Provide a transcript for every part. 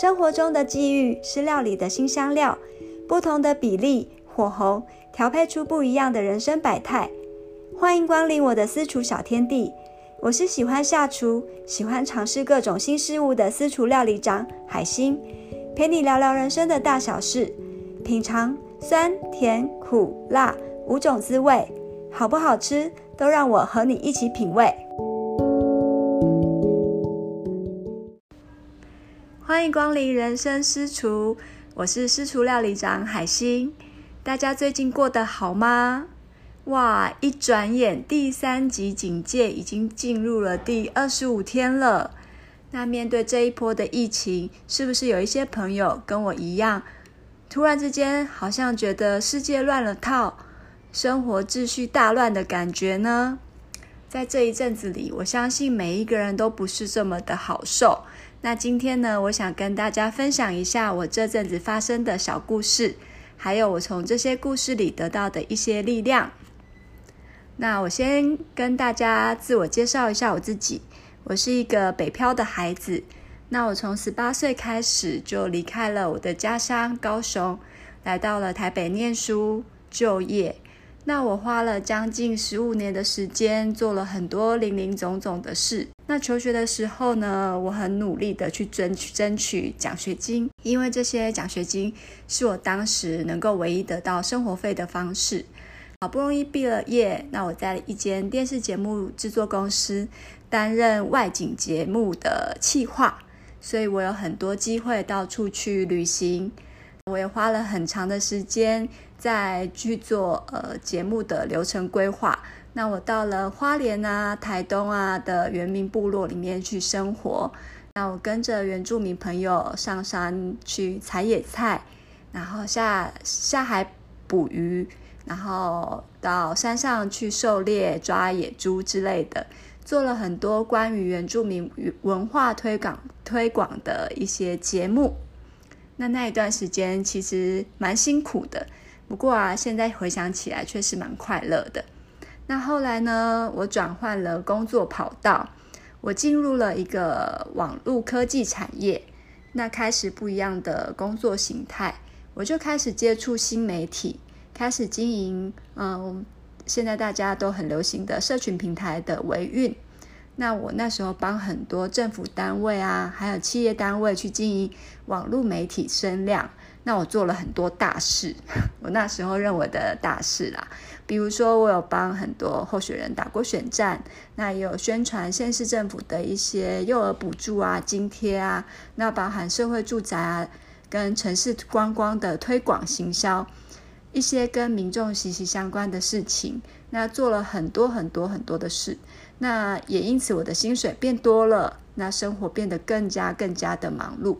生活中的际遇是料理的新香料，不同的比例、火候调配出不一样的人生百态。欢迎光临我的私厨小天地，我是喜欢下厨、喜欢尝试各种新事物的私厨料理长海星，陪你聊聊人生的大小事，品尝酸甜苦辣五种滋味，好不好吃都让我和你一起品味。欢迎光临人生私厨，我是私厨料理长海星。大家最近过得好吗？哇，一转眼第三级警戒已经进入了第二十五天了。那面对这一波的疫情，是不是有一些朋友跟我一样，突然之间好像觉得世界乱了套，生活秩序大乱的感觉呢？在这一阵子里，我相信每一个人都不是这么的好受。那今天呢，我想跟大家分享一下我这阵子发生的小故事，还有我从这些故事里得到的一些力量。那我先跟大家自我介绍一下我自己，我是一个北漂的孩子。那我从十八岁开始就离开了我的家乡高雄，来到了台北念书就业。那我花了将近十五年的时间，做了很多林林总总的事。那求学的时候呢，我很努力的去争取争取奖学金，因为这些奖学金是我当时能够唯一得到生活费的方式。好不容易毕了业，那我在一间电视节目制作公司担任外景节目的企划，所以我有很多机会到处去旅行。我也花了很长的时间在去做呃节目的流程规划。那我到了花莲啊、台东啊的原民部落里面去生活。那我跟着原住民朋友上山去采野菜，然后下下海捕鱼，然后到山上去狩猎、抓野猪之类的，做了很多关于原住民文化推广推广的一些节目。那那一段时间其实蛮辛苦的，不过啊，现在回想起来却是蛮快乐的。那后来呢，我转换了工作跑道，我进入了一个网络科技产业，那开始不一样的工作形态，我就开始接触新媒体，开始经营，嗯，现在大家都很流行的社群平台的维运。那我那时候帮很多政府单位啊，还有企业单位去经营网络媒体声量，那我做了很多大事，我那时候认为的大事啦，比如说我有帮很多候选人打过选战，那也有宣传县市政府的一些幼儿补助啊、津贴啊，那包含社会住宅啊，跟城市观光的推广行销，一些跟民众息息相关的事情，那做了很多很多很多的事。那也因此，我的薪水变多了，那生活变得更加更加的忙碌。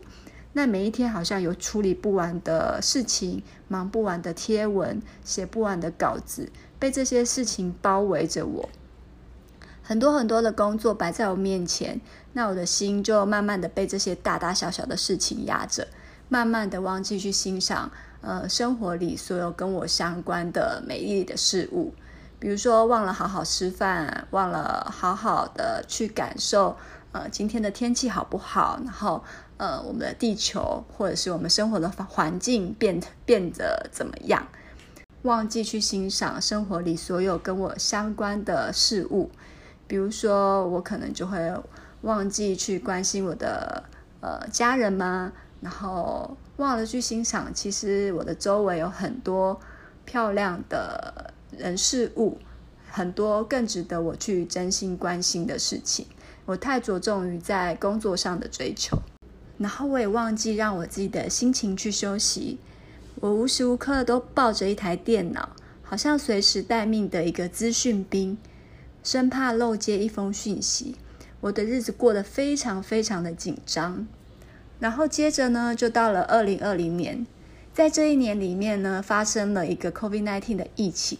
那每一天好像有处理不完的事情，忙不完的贴文，写不完的稿子，被这些事情包围着我。很多很多的工作摆在我面前，那我的心就慢慢的被这些大大小小的事情压着，慢慢的忘记去欣赏，呃，生活里所有跟我相关的美丽的事物。比如说，忘了好好吃饭，忘了好好的去感受，呃，今天的天气好不好？然后，呃，我们的地球或者是我们生活的环境变变得怎么样？忘记去欣赏生活里所有跟我相关的事物。比如说，我可能就会忘记去关心我的呃家人吗？然后忘了去欣赏，其实我的周围有很多漂亮的。人事物很多，更值得我去真心关心的事情。我太着重于在工作上的追求，然后我也忘记让我自己的心情去休息。我无时无刻都抱着一台电脑，好像随时待命的一个资讯兵，生怕漏接一封讯息。我的日子过得非常非常的紧张。然后接着呢，就到了二零二零年，在这一年里面呢，发生了一个 COVID-19 的疫情。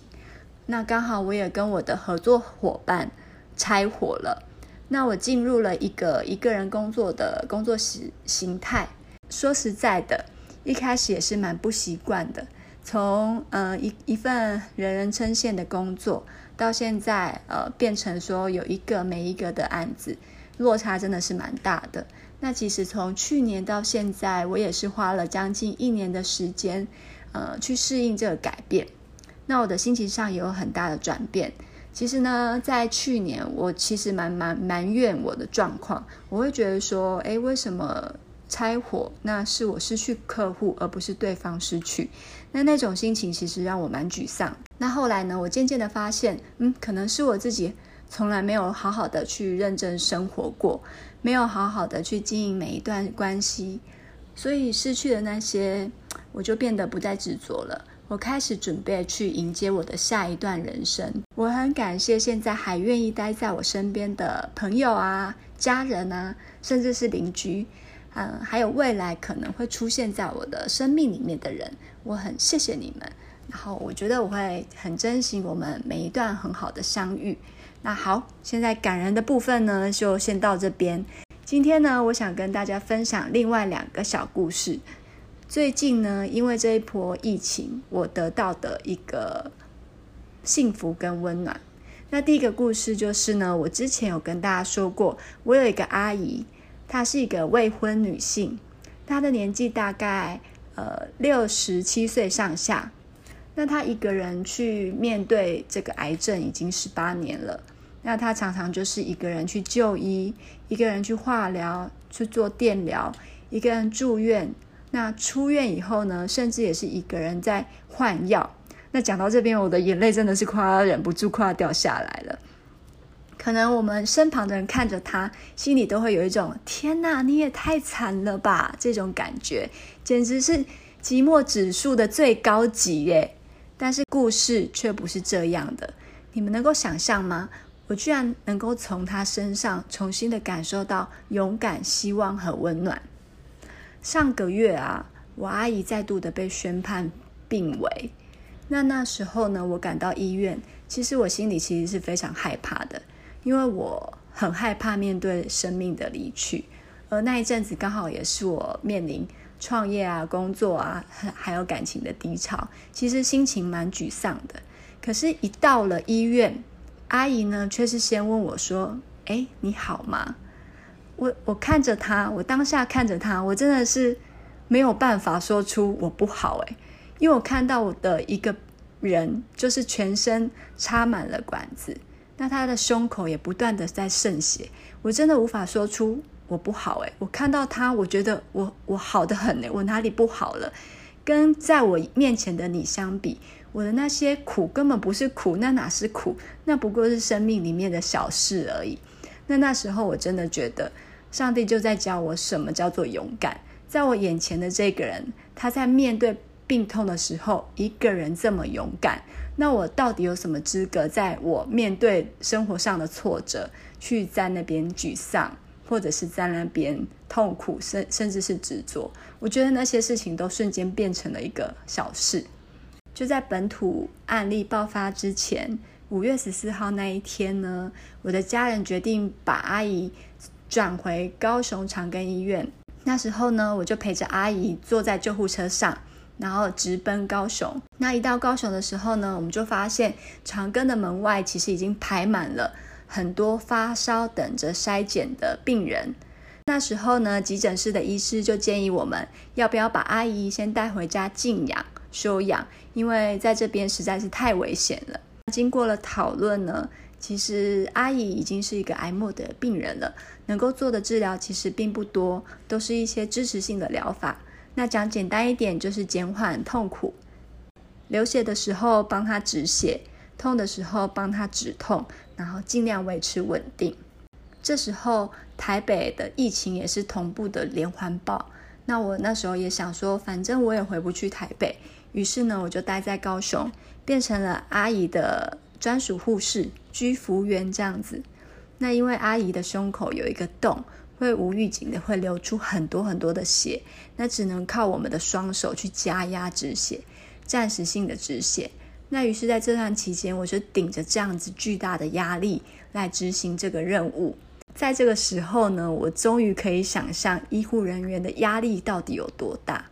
那刚好我也跟我的合作伙伴拆伙了，那我进入了一个一个人工作的工作形形态。说实在的，一开始也是蛮不习惯的。从呃一一份人人称羡的工作，到现在呃变成说有一个没一个的案子，落差真的是蛮大的。那其实从去年到现在，我也是花了将近一年的时间，呃，去适应这个改变。那我的心情上也有很大的转变。其实呢，在去年，我其实蛮蛮埋怨我的状况，我会觉得说，诶，为什么拆伙？那是我失去客户，而不是对方失去。那那种心情其实让我蛮沮丧。那后来呢，我渐渐的发现，嗯，可能是我自己从来没有好好的去认真生活过，没有好好的去经营每一段关系，所以失去的那些，我就变得不再执着了。我开始准备去迎接我的下一段人生。我很感谢现在还愿意待在我身边的朋友啊、家人啊，甚至是邻居，嗯，还有未来可能会出现在我的生命里面的人。我很谢谢你们。然后我觉得我会很珍惜我们每一段很好的相遇。那好，现在感人的部分呢，就先到这边。今天呢，我想跟大家分享另外两个小故事。最近呢，因为这一波疫情，我得到的一个幸福跟温暖。那第一个故事就是呢，我之前有跟大家说过，我有一个阿姨，她是一个未婚女性，她的年纪大概呃六十七岁上下。那她一个人去面对这个癌症已经十八年了。那她常常就是一个人去就医，一个人去化疗，去做电疗，一个人住院。那出院以后呢，甚至也是一个人在换药。那讲到这边，我的眼泪真的是快要忍不住快要掉下来了。可能我们身旁的人看着他，心里都会有一种“天哪，你也太惨了吧”这种感觉，简直是寂寞指数的最高级耶。但是故事却不是这样的，你们能够想象吗？我居然能够从他身上重新的感受到勇敢、希望和温暖。上个月啊，我阿姨再度的被宣判病危。那那时候呢，我赶到医院，其实我心里其实是非常害怕的，因为我很害怕面对生命的离去。而那一阵子刚好也是我面临创业啊、工作啊，还有感情的低潮，其实心情蛮沮丧的。可是，一到了医院，阿姨呢却是先问我说：“哎，你好吗？”我我看着他，我当下看着他，我真的是没有办法说出我不好诶，因为我看到我的一个人，就是全身插满了管子，那他的胸口也不断的在渗血，我真的无法说出我不好诶，我看到他，我觉得我我好得很诶，我哪里不好了？跟在我面前的你相比，我的那些苦根本不是苦，那哪是苦？那不过是生命里面的小事而已。那那时候我真的觉得。上帝就在教我什么叫做勇敢。在我眼前的这个人，他在面对病痛的时候，一个人这么勇敢，那我到底有什么资格，在我面对生活上的挫折，去在那边沮丧，或者是在那边痛苦，甚甚至是执着？我觉得那些事情都瞬间变成了一个小事。就在本土案例爆发之前，五月十四号那一天呢，我的家人决定把阿姨。转回高雄长庚医院，那时候呢，我就陪着阿姨坐在救护车上，然后直奔高雄。那一到高雄的时候呢，我们就发现长庚的门外其实已经排满了很多发烧等着筛检的病人。那时候呢，急诊室的医师就建议我们要不要把阿姨先带回家静养休养，因为在这边实在是太危险了。经过了讨论呢。其实阿姨已经是一个癌末的病人了，能够做的治疗其实并不多，都是一些支持性的疗法。那讲简单一点，就是减缓痛苦，流血的时候帮他止血，痛的时候帮他止痛，然后尽量维持稳定。这时候台北的疫情也是同步的连环爆，那我那时候也想说，反正我也回不去台北，于是呢，我就待在高雄，变成了阿姨的专属护士、居服员这样子，那因为阿姨的胸口有一个洞，会无预警的会流出很多很多的血，那只能靠我们的双手去加压止血，暂时性的止血。那于是在这段期间，我就顶着这样子巨大的压力来执行这个任务。在这个时候呢，我终于可以想象医护人员的压力到底有多大，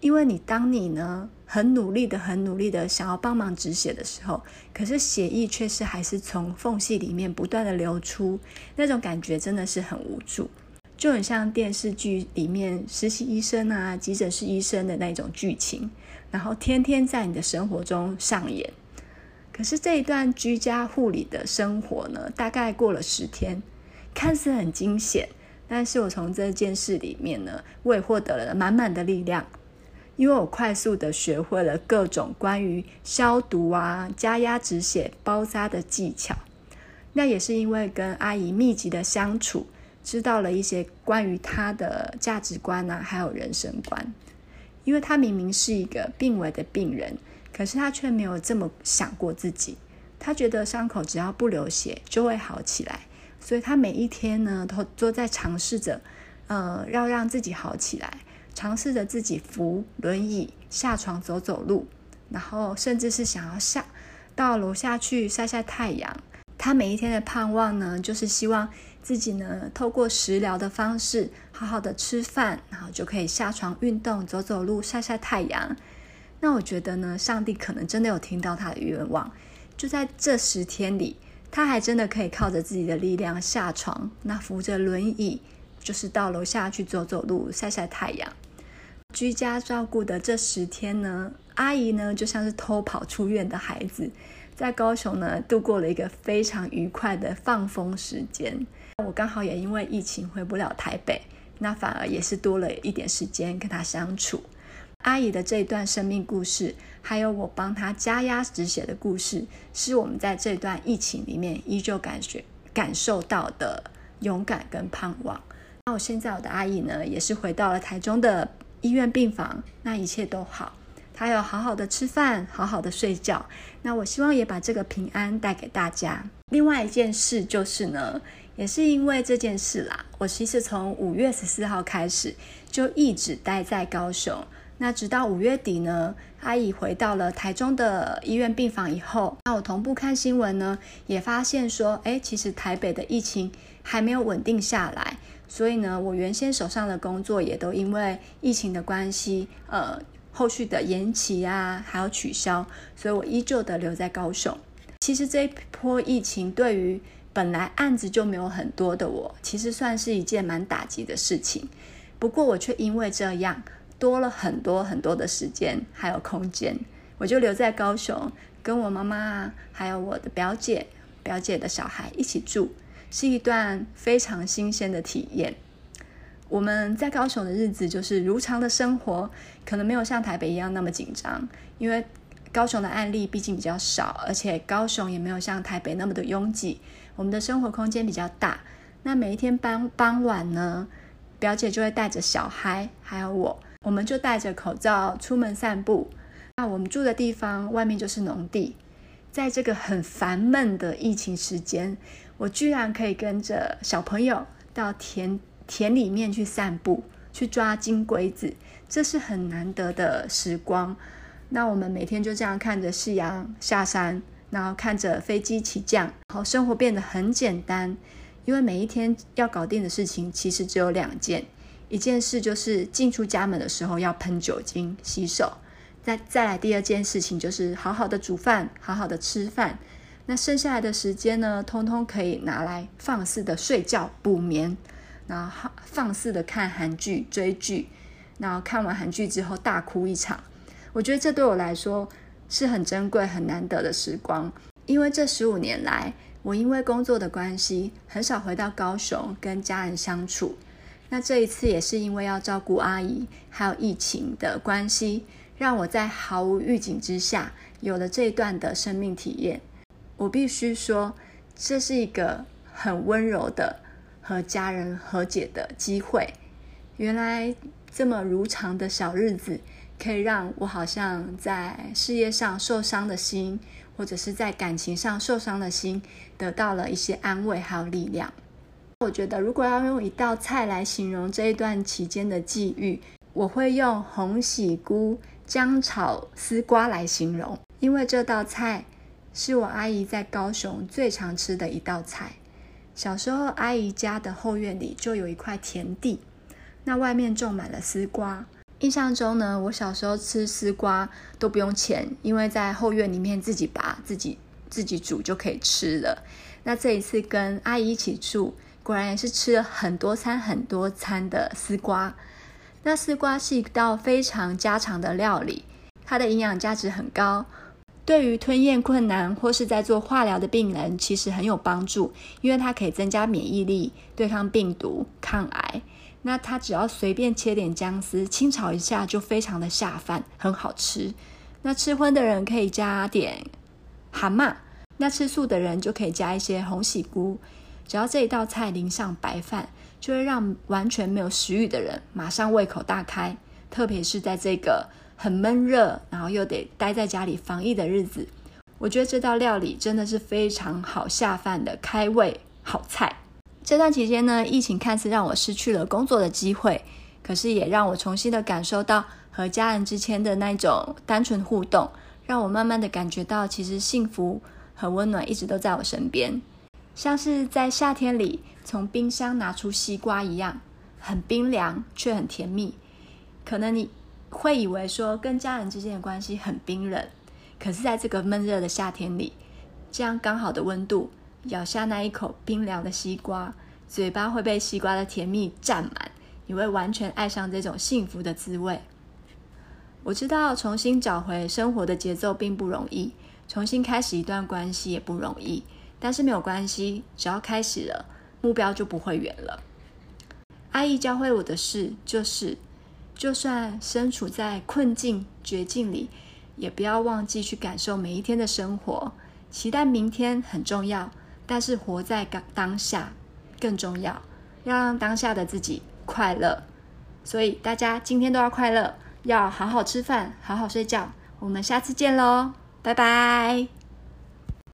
因为你当你呢很努力的、很努力的想要帮忙止血的时候，可是血液却是还是从缝隙里面不断的流出，那种感觉真的是很无助，就很像电视剧里面实习医生啊、急诊室医生的那种剧情，然后天天在你的生活中上演。可是这一段居家护理的生活呢，大概过了十天，看似很惊险，但是我从这件事里面呢，我也获得了满满的力量，因为我快速的学会了各种关于消毒啊、加压止血、包扎的技巧。那也是因为跟阿姨密集的相处，知道了一些关于她的价值观啊，还有人生观。因为她明明是一个病危的病人。可是他却没有这么想过自己，他觉得伤口只要不流血就会好起来，所以他每一天呢都都在尝试着，呃，要让自己好起来，尝试着自己扶轮椅下床走走路，然后甚至是想要下到楼下去晒晒太阳。他每一天的盼望呢，就是希望自己呢透过食疗的方式，好好的吃饭，然后就可以下床运动、走走路、晒晒太阳。那我觉得呢，上帝可能真的有听到他的愿望，就在这十天里，他还真的可以靠着自己的力量下床，那扶着轮椅，就是到楼下去走走路、晒晒太阳。居家照顾的这十天呢，阿姨呢就像是偷跑出院的孩子，在高雄呢度过了一个非常愉快的放风时间。我刚好也因为疫情回不了台北，那反而也是多了一点时间跟她相处。阿姨的这一段生命故事，还有我帮她加压止血的故事，是我们在这段疫情里面依旧感觉感受到的勇敢跟盼望。那我现在我的阿姨呢，也是回到了台中的医院病房，那一切都好，他有好好的吃饭，好好的睡觉。那我希望也把这个平安带给大家。另外一件事就是呢，也是因为这件事啦，我其实从五月十四号开始就一直待在高雄。那直到五月底呢，阿姨回到了台中的医院病房以后，那我同步看新闻呢，也发现说，诶，其实台北的疫情还没有稳定下来，所以呢，我原先手上的工作也都因为疫情的关系，呃，后续的延期啊，还有取消，所以我依旧的留在高雄。其实这一波疫情对于本来案子就没有很多的我，其实算是一件蛮打击的事情。不过我却因为这样。多了很多很多的时间，还有空间，我就留在高雄，跟我妈妈，还有我的表姐、表姐的小孩一起住，是一段非常新鲜的体验。我们在高雄的日子就是如常的生活，可能没有像台北一样那么紧张，因为高雄的案例毕竟比较少，而且高雄也没有像台北那么的拥挤，我们的生活空间比较大。那每一天傍傍晚呢，表姐就会带着小孩，还有我。我们就戴着口罩出门散步。那我们住的地方外面就是农地，在这个很烦闷的疫情时间，我居然可以跟着小朋友到田田里面去散步，去抓金龟子，这是很难得的时光。那我们每天就这样看着夕阳下山，然后看着飞机起降，然后生活变得很简单，因为每一天要搞定的事情其实只有两件。一件事就是进出家门的时候要喷酒精洗手，再再来第二件事情就是好好的煮饭，好好的吃饭。那剩下来的时间呢，通通可以拿来放肆的睡觉补眠，然后放肆的看韩剧追剧，然后看完韩剧之后大哭一场。我觉得这对我来说是很珍贵、很难得的时光，因为这十五年来，我因为工作的关系，很少回到高雄跟家人相处。那这一次也是因为要照顾阿姨，还有疫情的关系，让我在毫无预警之下有了这一段的生命体验。我必须说，这是一个很温柔的和家人和解的机会。原来这么如常的小日子，可以让我好像在事业上受伤的心，或者是在感情上受伤的心，得到了一些安慰还有力量。我觉得，如果要用一道菜来形容这一段期间的际遇，我会用红喜菇姜炒丝瓜来形容，因为这道菜是我阿姨在高雄最常吃的一道菜。小时候，阿姨家的后院里就有一块田地，那外面种满了丝瓜，印象中呢，我小时候吃丝瓜都不用钱，因为在后院里面自己拔、自己自己煮就可以吃了。那这一次跟阿姨一起住，果然也是吃了很多餐、很多餐的丝瓜。那丝瓜是一道非常家常的料理，它的营养价值很高，对于吞咽困难或是在做化疗的病人其实很有帮助，因为它可以增加免疫力，对抗病毒、抗癌。那它只要随便切点姜丝，清炒一下就非常的下饭，很好吃。那吃荤的人可以加点蛤蟆，那吃素的人就可以加一些红喜菇。只要这一道菜淋上白饭。就会让完全没有食欲的人马上胃口大开，特别是在这个很闷热，然后又得待在家里防疫的日子，我觉得这道料理真的是非常好下饭的开胃好菜。这段期间呢，疫情看似让我失去了工作的机会，可是也让我重新的感受到和家人之间的那种单纯互动，让我慢慢的感觉到其实幸福和温暖一直都在我身边。像是在夏天里从冰箱拿出西瓜一样，很冰凉却很甜蜜。可能你会以为说跟家人之间的关系很冰冷，可是在这个闷热的夏天里，这样刚好的温度，咬下那一口冰凉的西瓜，嘴巴会被西瓜的甜蜜占满，你会完全爱上这种幸福的滋味。我知道重新找回生活的节奏并不容易，重新开始一段关系也不容易。但是没有关系，只要开始了，目标就不会远了。阿姨教会我的事就是，就算身处在困境、绝境里，也不要忘记去感受每一天的生活。期待明天很重要，但是活在当当下更重要。要让当下的自己快乐，所以大家今天都要快乐，要好好吃饭，好好睡觉。我们下次见喽，拜拜。